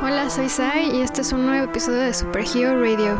Hola, soy Sai y este es un nuevo episodio de Superhero Radio.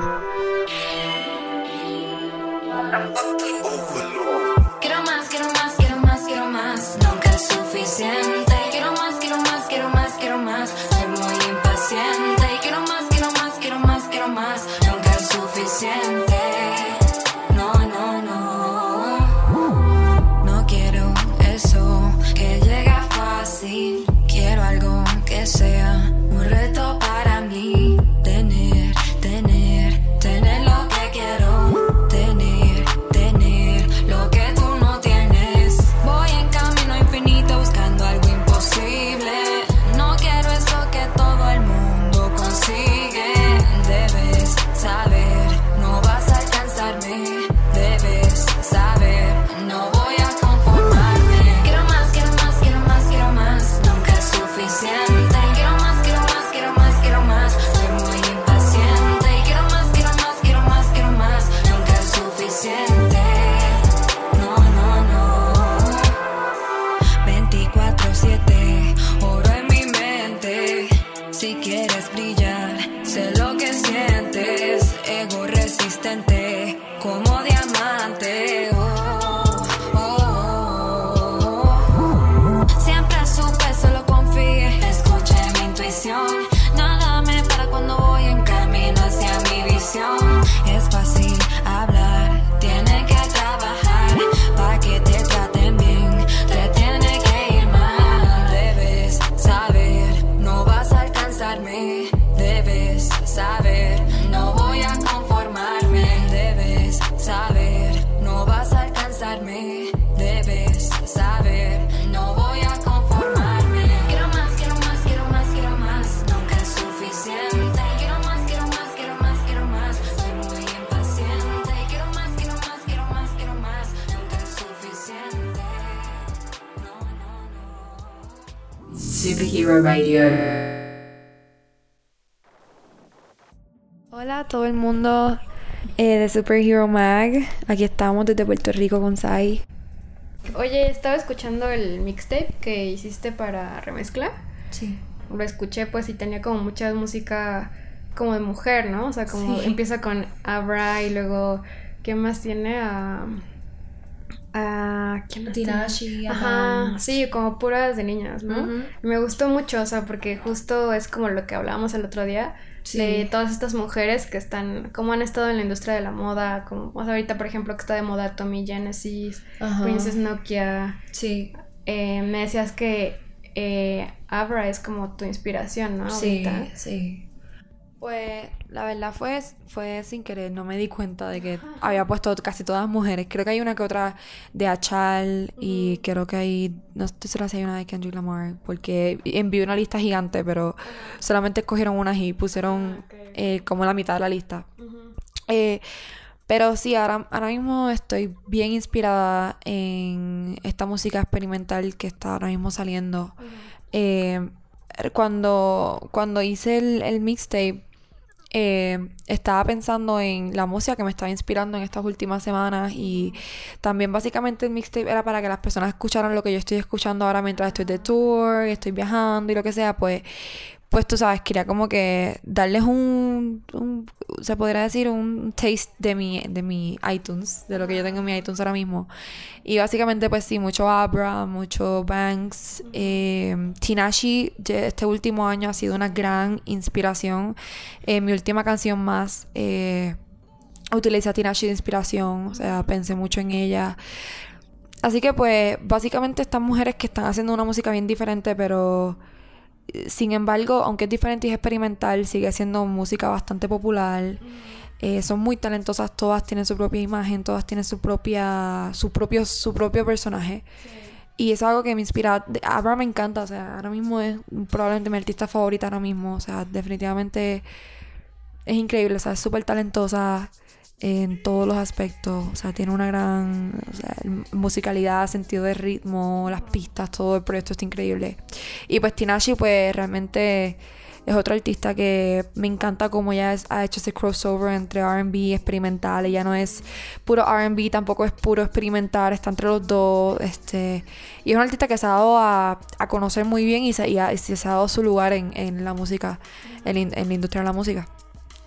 Radio. Hola a todo el mundo eh, de Superhero Mag. Aquí estamos desde Puerto Rico con Sai. Oye, estaba escuchando el mixtape que hiciste para remezcla. Sí. Lo escuché pues y tenía como mucha música como de mujer, ¿no? O sea, como Sí. empieza con Abra y luego ¿qué más tiene? A a ¿quién? Tinashe, Ajá, Adams. sí, como puras de niñas, ¿no? Me gustó mucho, o sea, porque justo es como lo que hablábamos el otro día Sí. de todas estas mujeres que están, como han estado en la industria de la moda, como, o sea, ahorita por ejemplo que está de moda Tommy Genesis, Ajá. Princess Nokia, Sí, eh, me decías que eh, Abra es como tu inspiración, ¿no? sí, Ahorita. sí. Pues la verdad fue, fue sin querer, no me di cuenta de que había puesto casi todas mujeres. Creo que hay una que otra de Achal y creo que hay, no estoy segura si hay una de Kendrick Lamar, porque envié una lista gigante, pero solamente escogieron unas y pusieron Ah, eh, como la mitad de la lista. Eh, pero sí, ahora, ahora mismo estoy bien inspirada en esta música experimental que está ahora mismo saliendo. Eh, cuando, cuando hice el, el mixtape, eh, estaba pensando en la música que me estaba inspirando en estas últimas semanas y también básicamente el mixtape era para que las personas escucharan lo que yo estoy escuchando ahora mientras estoy de tour, estoy viajando y lo que sea, pues pues tú sabes, quería como que darles un, se podría decir un taste de mi, de mi iTunes, de lo que yo tengo en mi iTunes ahora mismo. Y básicamente pues sí, mucho Abra, mucho Banks, eh, Tinashe, ye- este último año ha sido una gran inspiración. Eh, mi última canción más, eh, utilicé a Tinashe de inspiración, o sea, pensé mucho en ella. Así que pues básicamente estas mujeres que están haciendo una música bien diferente, pero sin embargo, aunque es diferente y es experimental, sigue siendo música bastante popular. Eh, son muy talentosas, todas tienen su propia imagen, todas tienen su propia, su propio, su propio personaje. Y es algo que me inspira. Abra me encanta, o sea, ahora mismo es probablemente mi artista favorita ahora mismo. O sea, definitivamente es increíble, o sea, es súper talentosa en todos los aspectos. O sea, tiene una gran musicalidad, sentido de ritmo, las pistas, todo el proyecto está increíble. Y pues Tinashe, pues realmente es otra artista que me encanta como ella ha hecho ese crossover entre R&B experimental. Ella no es puro R&B, tampoco es puro experimental, está entre los dos. Este, y es una artista que se ha dado a, a conocer muy bien y se, y se ha dado su lugar en, en la música, en la industria de la música.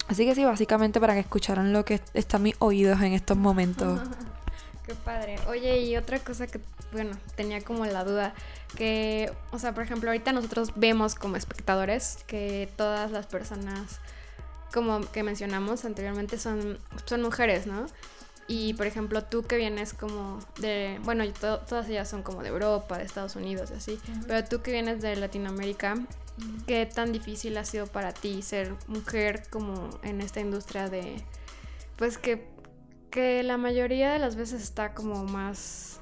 Así que sí, básicamente para que escucharan lo que están mis oídos en estos momentos. Qué padre. Oye, y otra cosa que, bueno, tenía como la duda, que, o sea, por ejemplo, ahorita nosotros vemos como espectadores que todas las personas, como que mencionamos anteriormente, son, son mujeres, ¿no? Y, por ejemplo, tú que vienes como de, bueno, to- todas ellas son como de Europa, de Estados Unidos y así, pero tú que vienes de Latinoamérica, ¿qué tan difícil ha sido para ti ser mujer como en esta industria de, pues que que la mayoría de las veces está como más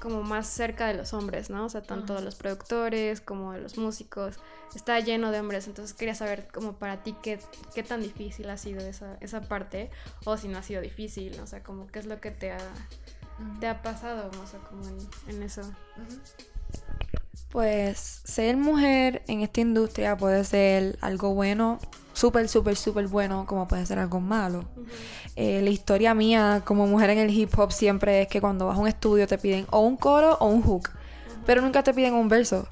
como más cerca de los hombres, ¿no? O sea, tanto de los productores como de los músicos, está lleno de hombres, entonces quería saber como para ti qué, qué tan difícil ha sido esa, esa parte, o si no ha sido difícil, o sea, como qué es lo que te ha, te ha pasado, o sea, como en, en eso. Pues ser mujer en esta industria puede ser algo bueno, súper, súper, súper bueno, como puede ser algo malo. Eh, la historia mía como mujer en el hip hop siempre es que cuando vas a un estudio te piden o un coro o un hook, pero nunca te piden un verso.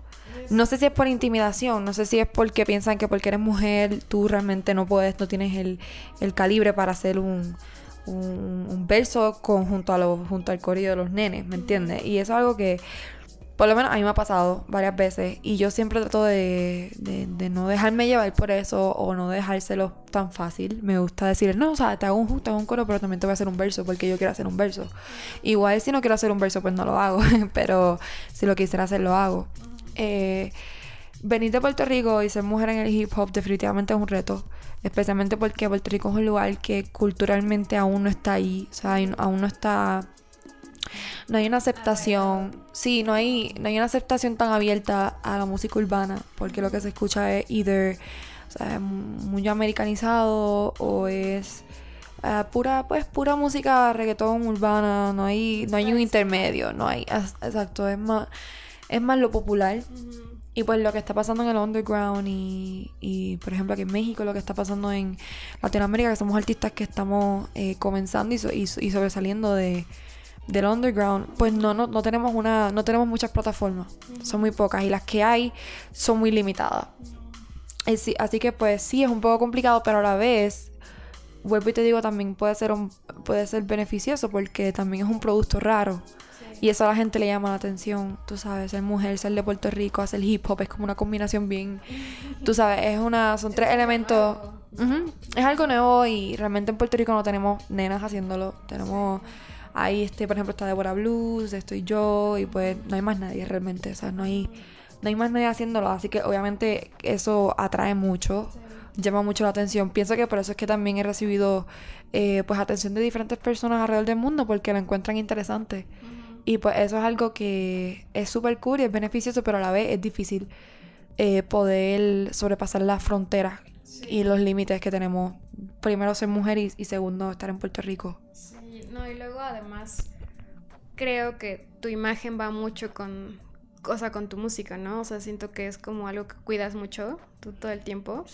No sé si es por intimidación, no sé si es porque piensan que porque eres mujer tú realmente no puedes, no tienes el, el calibre para hacer un, un, un verso con, junto, a lo, junto al corillo de los nenes, ¿me entiendes? Y eso es algo que por lo menos a mí me ha pasado varias veces y yo siempre trato de, de- no dejarme llevar por eso o no dejárselo tan fácil. Me gusta decir, no, o sea, te hago un te un coro, pero también te voy a hacer un verso porque yo quiero hacer un verso. Igual si no quiero hacer un verso, pues no lo hago, pero si lo quisiera hacer, lo hago. Eh, venir de Puerto Rico y ser mujer en el hip hop definitivamente es un reto. Especialmente porque Puerto Rico es un lugar que culturalmente aún no está ahí. O sea, aún no está no hay una aceptación, sí, no hay, no hay una aceptación tan abierta a la música urbana, porque lo que se escucha es either, o sea, muy americanizado o es eh, pura, pues pura música reggaetón urbana, no hay, no hay un intermedio, no hay, exacto, es más, es más lo popular. Y pues lo que está pasando en el underground y, y, por ejemplo aquí en México, lo que está pasando en Latinoamérica, que somos artistas que estamos eh, comenzando y, so- y so- y sobresaliendo de, del underground, pues no, no, no tenemos una, no tenemos muchas plataformas, son muy pocas y las que hay son muy limitadas. Así que pues sí, es un poco complicado, pero a la vez, vuelvo y te digo, también puede ser, un, puede ser beneficioso porque también es un producto raro. Y eso a la gente le llama la atención, tú sabes, ser mujer, ser de Puerto Rico, hacer hip hop, es como una combinación bien, tú sabes, es una, son tres elementos, es algo nuevo y realmente en Puerto Rico no tenemos nenas haciéndolo, tenemos, ahí este, por ejemplo, está Deborah Blues, estoy yo y pues no hay más nadie realmente, o sea, no hay, no hay más nadie haciéndolo, así que obviamente eso atrae mucho, llama mucho la atención, pienso que por eso es que también he recibido eh, pues atención de diferentes personas alrededor del mundo porque lo encuentran interesante. Y pues eso es algo que es súper cool y es beneficioso, pero a la vez es difícil eh, poder sobrepasar las fronteras y los límites que tenemos. Primero ser mujer y, y segundo estar en Puerto Rico. Sí, no, y luego además creo que tu imagen va mucho con, o sea, con tu música, ¿no? O sea, siento que es como algo que cuidas mucho tú todo el tiempo.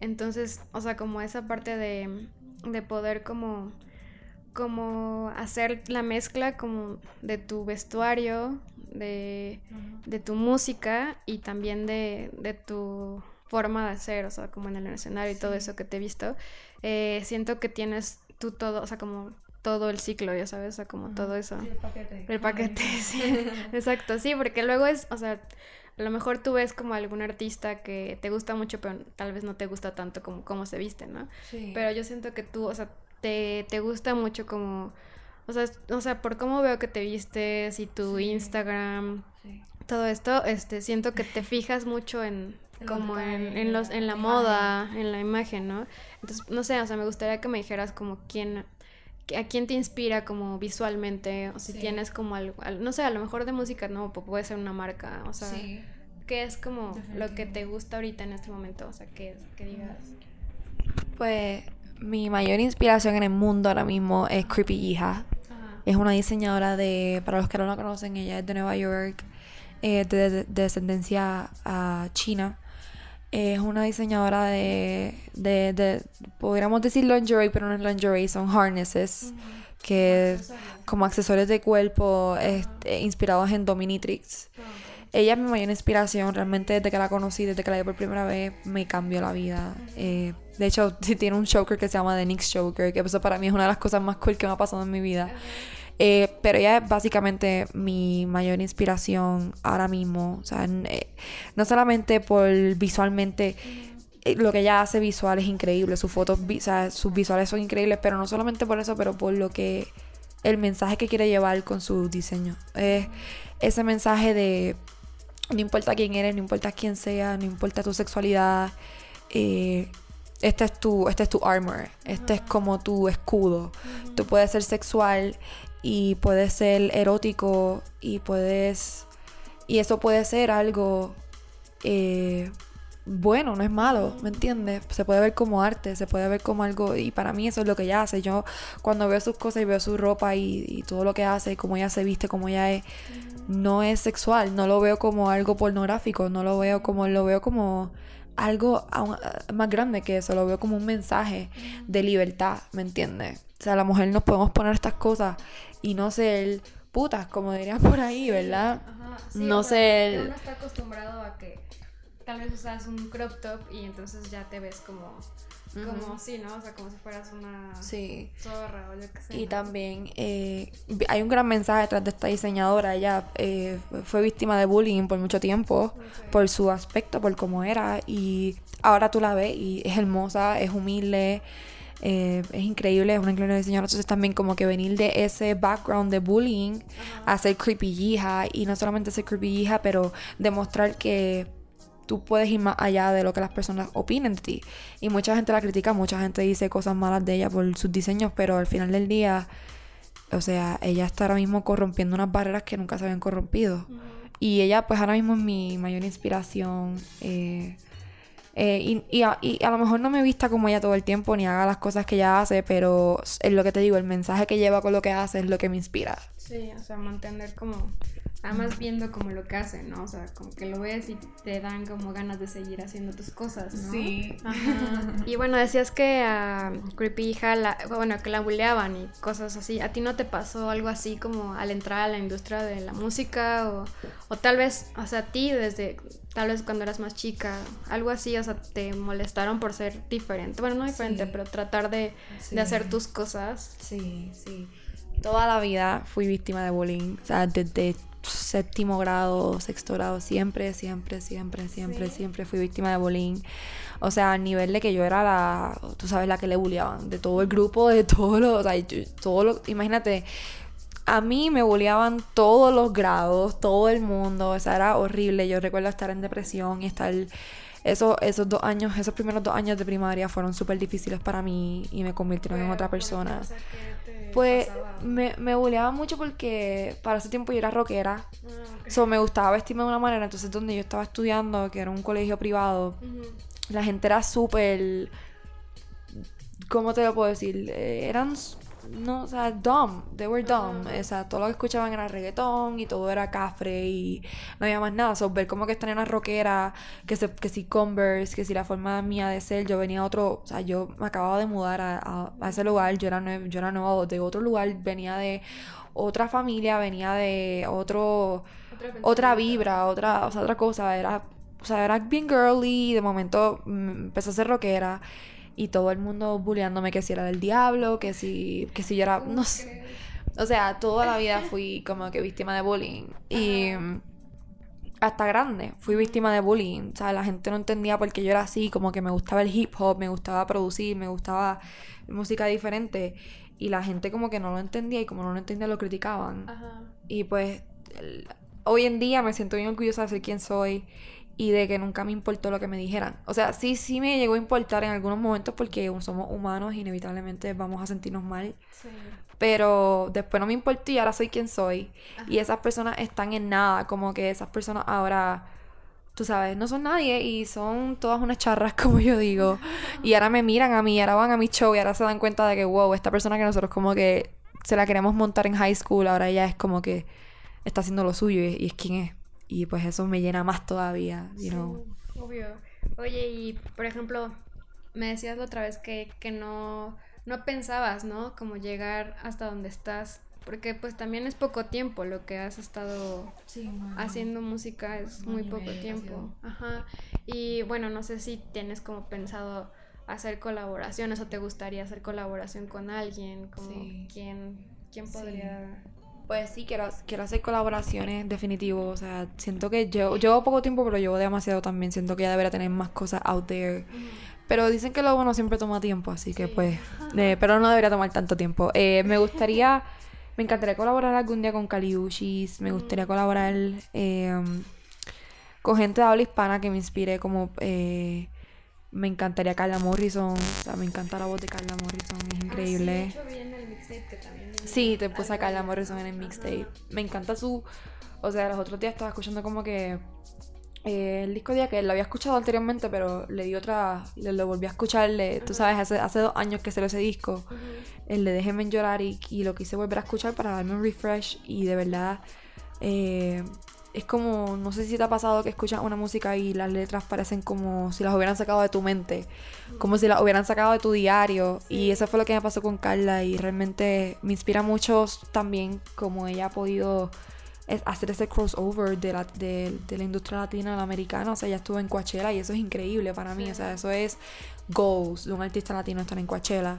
Entonces, o sea, como esa parte de, de poder como, como hacer la mezcla como de tu vestuario, de, de tu música y también de, de tu forma de ser, o sea, como en el escenario y todo eso que te he visto, eh, siento que tienes tú todo, o sea, como todo el ciclo, ya sabes, o sea, como todo eso. El paquete, sí. Exacto, sí, porque luego es, o sea, a lo mejor tú ves como algún artista que te gusta mucho, pero tal vez no te gusta tanto como cómo se viste, ¿no? Pero yo siento que tú, o sea, te, te gusta mucho como, o sea, o sea, por cómo veo que te vistes y tu Instagram, todo esto, este, siento que te fijas mucho en como en, en los en la moda, en la imagen, ¿no? Entonces, no sé, o sea, me gustaría que me dijeras como quién a quién te inspira como visualmente o si Sí. tienes como algo, al- no sé, a lo mejor de música no, pu- puede ser una marca, o sea, ¿qué es como lo que te gusta ahorita en este momento? O sea, que, que digas. Pues mi mayor inspiración en el mundo ahora mismo es Creepy Hija. Ajá. Es una diseñadora de, para los que no la conocen, ella es de Nueva York, eh, de, de- de descendencia ah, china. Es una diseñadora de, de, de, podríamos decir lingerie, pero no es lingerie, son harnesses, que como accesorios de cuerpo este, inspirados en Dominatrix. Ella es mi mayor inspiración, realmente desde que la conocí, desde que la vi por primera vez, me cambió la vida. Eh, de hecho, tiene un choker que se llama The Nix Choker, que eso para mí es una de las cosas más cool que me ha pasado en mi vida. Eh, pero ella es básicamente mi mayor inspiración ahora mismo. O sea, eh, no solamente por visualmente. eh, Lo que ella hace visual es increíble. Sus fotos, o sea, sus visuales son increíbles. Pero no solamente por eso, pero por lo que. El mensaje que quiere llevar con su diseño. Es ese mensaje de. No importa quién eres, no importa quién sea, no importa tu sexualidad. este es tu, este es tu armor, este es como tu escudo. Tú puedes ser sexual y puedes ser erótico y puedes y eso puede ser algo eh, bueno, no es malo, ¿me entiendes? Se puede ver como arte, se puede ver como algo y para mí eso es lo que ella hace. Yo cuando veo sus cosas y veo su ropa y, todo lo que hace, cómo ella se viste, cómo ella es, no es sexual, no lo veo como algo pornográfico, no lo veo como lo veo como algo aún, eh, más grande que eso, lo veo como un mensaje de libertad, ¿me entiendes? O sea, la mujer nos podemos poner estas cosas y no ser putas, como dirían por ahí, ¿verdad? Ajá, sí, No el- Uno está acostumbrado a que tal vez usas un crop top y entonces ya te ves como, como sí, ¿no? O sea, como si fueras una Sí. zorra o lo que sea. Y también eh, hay un gran mensaje detrás de esta diseñadora. Ella eh, fue víctima de bullying por mucho tiempo, por su aspecto, por cómo era. Y ahora tú la ves y es hermosa, es humilde, eh, es increíble, es una increíble diseñadora. Entonces también como que venir de ese background de bullying a ser creepy hija y no solamente ser creepy hija, pero demostrar que tú puedes ir más allá de lo que las personas opinen de ti. Y mucha gente la critica, mucha gente dice cosas malas de ella por sus diseños, pero al final del día, o sea, ella está ahora mismo corrompiendo unas barreras que nunca se habían corrompido. Y ella, pues ahora mismo es mi mayor inspiración. eh, eh, y, y a, y a lo mejor no me vista como ella todo el tiempo, ni haga las cosas que ella hace, pero es lo que te digo, el mensaje que lleva con lo que hace es lo que me inspira. Sí, o sea, mantener como, además viendo como lo que hacen, ¿no? O sea, como que lo ves y te dan como ganas de seguir haciendo tus cosas, ¿no? Ajá. Y bueno, decías que a Creepy Hija, la, bueno, que la bulleaban y cosas así. ¿A ti no te pasó algo así como al entrar a la industria de la música? O, o tal vez, o sea, a ti desde, tal vez cuando eras más chica, algo así, o sea, te molestaron por ser diferente. Bueno, no diferente, Sí. pero tratar de, Sí. de hacer tus cosas. Sí, sí. Toda la vida fui víctima de bullying. O sea, desde séptimo grado, sexto grado, siempre, siempre, siempre, siempre, siempre fui víctima de bullying. O sea, a nivel de que yo era la, tú sabes, la que le bulleaban. De todo el grupo, de todos los, o sea, yo- todo lo, imagínate, a mí me bulleaban todos los grados, todo el mundo, o sea, era horrible. Yo recuerdo estar en depresión y estar... Esos, esos dos años, esos primeros dos años de primaria fueron súper difíciles para mí y me convirtieron en otra persona. Pues me, me mucho porque para ese tiempo yo era rockera. So, me gustaba vestirme de una manera. Entonces, donde yo estaba estudiando, que era un colegio privado, la gente era súper. ¿Cómo te lo puedo decir? Eh, eran. No, o sea, dumb. They were dumb. O sea, todo lo que escuchaban era reggaetón y todo era cafre y no había más nada. So, ver como que esta nena rockera, que, se, que si Converse, que si la forma mía de ser, yo venía a otro. O sea, yo me acababa de mudar a, a- a ese lugar. Yo era, nue- yo era nueva de otro lugar. Venía de otra familia, venía de otro otra vibra, otra, o sea, otra cosa, era, o sea, era bien girly, y de momento mm, empezó a ser rockera y todo el mundo bulleándome que si era del diablo, que si, que si yo era, no sé, o sea, toda la vida fui como que víctima de bullying y hasta grande fui víctima de bullying, o sea, la gente no entendía por qué yo era así, como que me gustaba el hip hop, me gustaba producir, me gustaba música diferente. Y la gente como que no lo entendía y como no lo entendía lo criticaban. Ajá. Y pues el- hoy en día me siento bien orgullosa de ser quien soy y de que nunca me importó lo que me dijeran. O sea, sí, sí me llegó a importar en algunos momentos porque somos humanos y inevitablemente vamos a sentirnos mal. Sí. Pero después no me importó y ahora soy quien soy. Y esas personas están en nada, como que esas personas ahora, tú sabes, no son nadie y son todas unas charras, como yo digo. Y ahora me miran a mí, ahora van a mi show y ahora se dan cuenta de que, wow, esta persona que nosotros como que se la queremos montar en high school, ahora ella es como que está haciendo lo suyo y, y es quien es. Y pues eso me llena más todavía, you know. Obvio. Oye, y por ejemplo, me decías la otra vez que, que no, no pensabas, ¿no? Como llegar hasta donde estás. Porque pues también es poco tiempo lo que has estado haciendo música, es muy poco tiempo. Ajá. Y bueno, no sé si tienes como pensado hacer colaboraciones o te gustaría hacer colaboración con alguien, como quién, quién podría... Pues sí, quiero, quiero hacer colaboraciones, definitivo. O sea, siento que yo llevo poco tiempo, pero llevo demasiado también. Siento que ya debería tener más cosas out there. Pero dicen que lo bueno siempre toma tiempo, así que pues... eh, pero no debería tomar tanto tiempo. Eh, me gustaría... Me encantaría colaborar algún día con Caliushis. Me gustaría colaborar eh, con gente de habla hispana que me inspire como... eh, me encantaría Carla Morrison. O sea, me encanta la voz de Carla Morrison. Es increíble. Ah, sí, de hecho, el mixtape que también viene Sí, te puse a Carla Morrison en el mixtape. Me encanta su. O sea, los otros días estaba escuchando como que. eh, el disco día que lo había escuchado anteriormente, pero le di otra. Le, lo volví a escuchar. le- tú sabes, hace, hace dos años que salió ese disco. El de Déjenme llorar y, y lo quise volver a escuchar para darme un refresh. Y de verdad. eh, es como. No sé si te ha pasado que escuchas una música y las letras parecen como si las hubieran sacado de tu mente. Como si las hubieran sacado de tu diario. Y eso fue lo que me pasó con Carla. Y realmente me inspira mucho también como ella ha podido es- hacer ese crossover de la, de, de la industria latina a la americana. O sea, ella estuvo en Coachella y eso es increíble para mí. O sea, eso es goals de un artista latino estar en Coachella.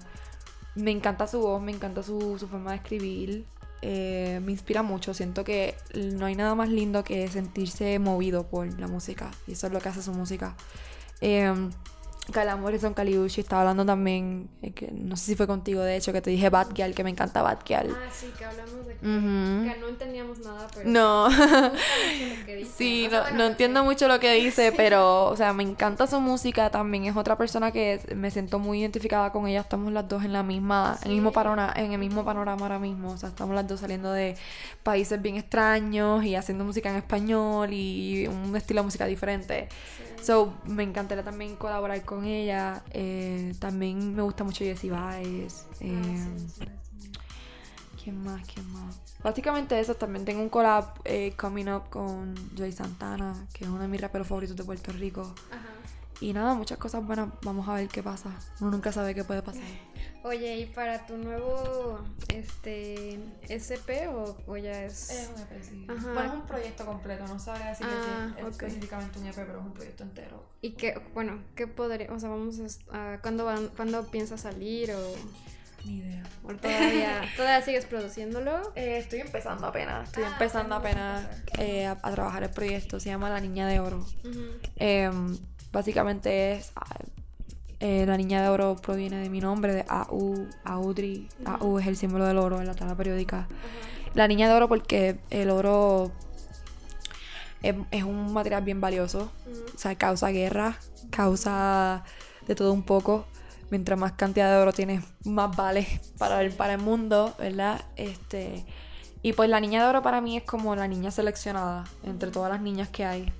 Me encanta su voz, me encanta su, su forma de escribir. Eh, me inspira mucho. Siento que no hay nada más lindo que sentirse movido por la música. Y eso es lo que hace su música. Eh, Carla Morrison Caliucci estaba hablando también, eh, que no sé si fue contigo de hecho, que te dije Bad Girl, que me encanta Bad Girl. Ah, sí, que hablamos de que, Ujú. que no entendíamos nada, pero... No. que. Sí, O sea, no, bueno, no entiendo mucho lo que dice, pero, o sea, me encanta su música también. Es otra persona que me siento muy identificada con ella. Estamos las dos en la misma, en el mismo panorama, en el mismo panorama ahora mismo. O sea, estamos las dos saliendo de países bien extraños y haciendo música en español y un estilo de música diferente. So, me encantaría también colaborar con ella. Eh, también me gusta mucho Jessie Baez. Eh, ¿Quién más? ¿Quién más? Básicamente eso. También tengo un collab eh, coming up con Joy Santana, que es uno de mis raperos favoritos de Puerto Rico. Ajá. Y nada, muchas cosas buenas. Vamos a ver qué pasa. Uno nunca sabe qué puede pasar. Oye, ¿y para tu nuevo este SP o, o ya es...? un EP, sí. Ajá. Bueno, es un proyecto completo. No sabría decir Ah, que sí, es ok. específicamente un EP, pero es un proyecto entero. Y que, bueno, ¿qué podría...? O sea, vamos a... ¿cuándo, van, ¿Cuándo piensas salir o, Ni idea. o todavía, todavía sigues produciéndolo? Eh, estoy empezando apenas. Estoy Ah, empezando apenas eh, a, a trabajar el proyecto. Se llama La Niña de Oro. Em, básicamente es. Eh, la niña de oro proviene de mi nombre, de AU, Audrey. AU es el símbolo del oro en la tabla periódica. La niña de oro porque el oro es, es un material bien valioso. O sea, causa guerra, causa de todo un poco. Mientras más cantidad de oro tienes, más vale para el, para el mundo, ¿verdad? Este, y pues la niña de oro para mí es como la niña seleccionada entre todas las niñas que hay.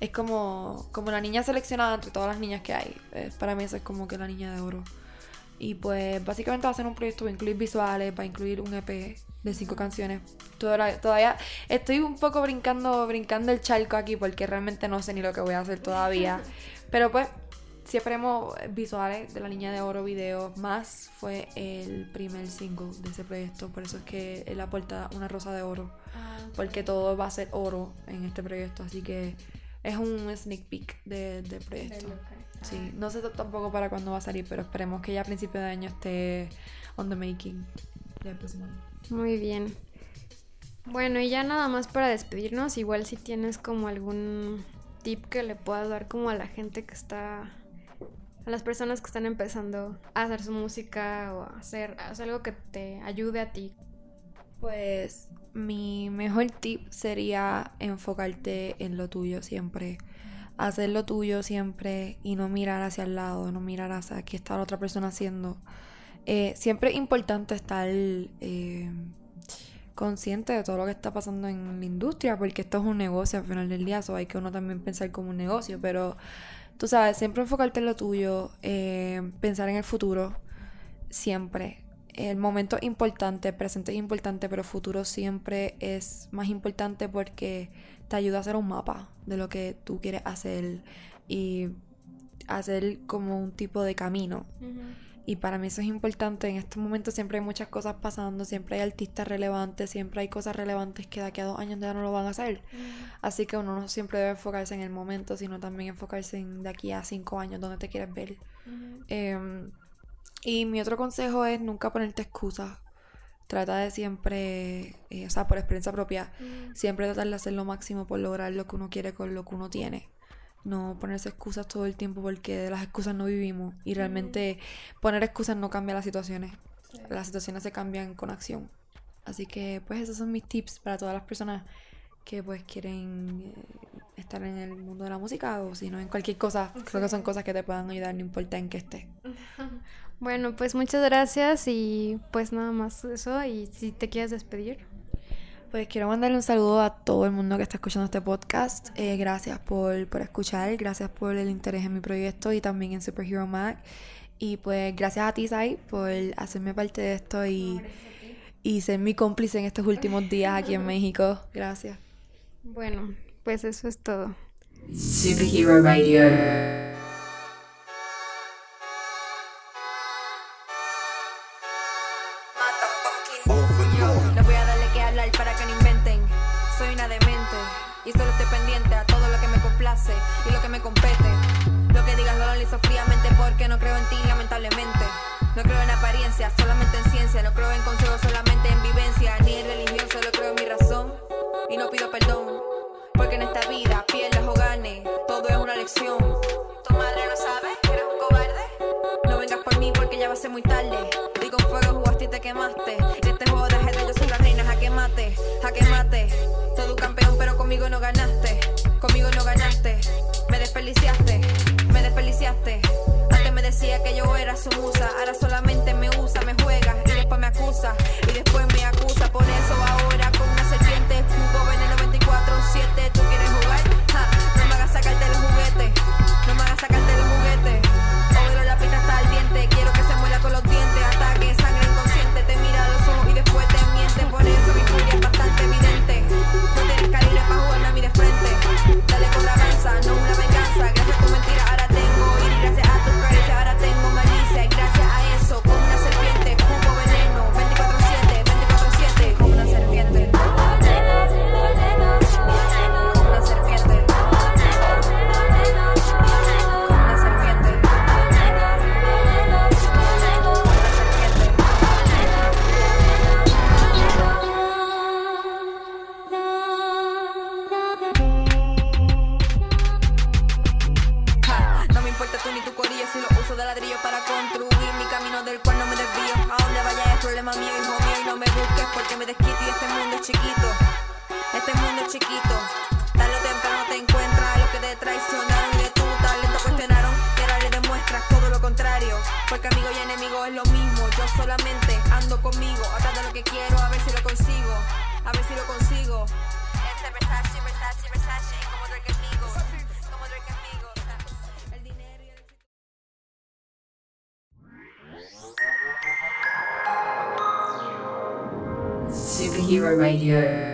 Es como, como la niña seleccionada entre todas las niñas que hay. Eh, para mí eso es como que la niña de oro. Y pues básicamente va a ser un proyecto, va a incluir visuales, va a incluir un EP de cinco canciones. Todavía, todavía estoy un poco brincando, brincando el charco aquí porque realmente no sé ni lo que voy a hacer todavía. Pero pues, si esperemos visuales de la niña de oro video, más fue el primer single de ese proyecto. Por eso es que él aporta una rosa de oro porque todo va a ser oro en este proyecto, así que es un sneak peek de- del proyecto. Sí, no sé tampoco para cuándo va a salir, pero esperemos que ya a principio de año esté on the making del próximo año. Muy bien. Bueno, y ya nada más para despedirnos, igual si tienes como algún tip que le puedas dar como a la gente que está, a las personas que están empezando a hacer su música o a hacer, a hacer algo que te ayude a ti. Pues mi mejor tip sería enfocarte en lo tuyo siempre. Hacer lo tuyo siempre y no mirar hacia el lado, no mirar hacia qué está la otra persona haciendo. Eh, siempre es importante estar eh, consciente de todo lo que está pasando en la industria, porque esto es un negocio al final del día, hay que uno también pensar como un negocio, pero tú sabes, siempre enfocarte en lo tuyo, eh, pensar en el futuro, siempre. El momento importante, presente es importante, pero futuro siempre es más importante porque te ayuda a hacer un mapa de lo que tú quieres hacer, y hacer como un tipo de camino. Y para mí eso es importante. En estos momentos siempre hay muchas cosas pasando, siempre hay artistas relevantes, siempre hay cosas relevantes que de aquí a dos años ya no lo van a hacer. Así que uno no siempre debe enfocarse en el momento, sino también enfocarse en de aquí a cinco años, donde te quieres ver. Em, y mi otro consejo es nunca ponerte excusas. Trata de siempre, eh, o sea, por experiencia propia, siempre tratar de hacer lo máximo por lograr lo que uno quiere con lo que uno tiene no ponerse excusas todo el tiempo porque de las excusas no vivimos y realmente poner excusas no cambia las situaciones. Las situaciones se cambian con acción. Así que pues esos son mis tips para todas las personas que pues quieren eh, estar en el mundo de la música o si no en cualquier cosa. Creo que son cosas que te puedan ayudar no importa en qué estés. Bueno, pues muchas gracias y pues nada más eso y si te quieres despedir. Pues quiero mandarle un saludo a todo el mundo que está escuchando este podcast. Eh, gracias por, por escuchar, gracias por el interés en mi proyecto y también en Superhero Mac. Y pues gracias a ti, Sai, por hacerme parte de esto y, y ser mi cómplice en estos últimos días aquí en México. Gracias. Bueno, pues eso es todo. Superhero Radio. No voy a darle que hablar para que no inventen. Soy una demente y solo estoy pendiente a todo lo que me complace y lo que me compete. Lo que digas lo analizo fríamente porque no creo en ti, lamentablemente. No creo en apariencia, solamente en ciencia. No creo en consejos, solamente en vivencia. Ni en religión, solo creo. Y no pido perdón, porque en esta vida, pierdas o ganes, todo es una lección. Tu madre no sabe que eres un cobarde. No vengas por mí porque ya va a ser muy tarde. Y con fuego jugaste y te quemaste. En este juego de ajedrez yo soy la reina, jaque mate, jaque mate. Todo un campeón, pero conmigo no ganaste. Conmigo no ganaste. Me desperdiciaste, me desperdiciaste. Antes me decía que yo era su musa. Ahora solamente me usa, me juega y después me acusa. Y después me acusa. Por eso ahora porque me desquito y este mundo es chiquito. Este mundo es chiquito. Tarde o temprano te encuentras a los que te traicionaron y de tu talento cuestionaron. Y ahora le demuestras todo lo contrario. Porque amigo y enemigo es lo mismo. Yo solamente ando conmigo, atrás de lo que quiero, a ver si lo consigo. A ver si lo consigo. Este Versace, Versace, Versace. Como Superhero Radio.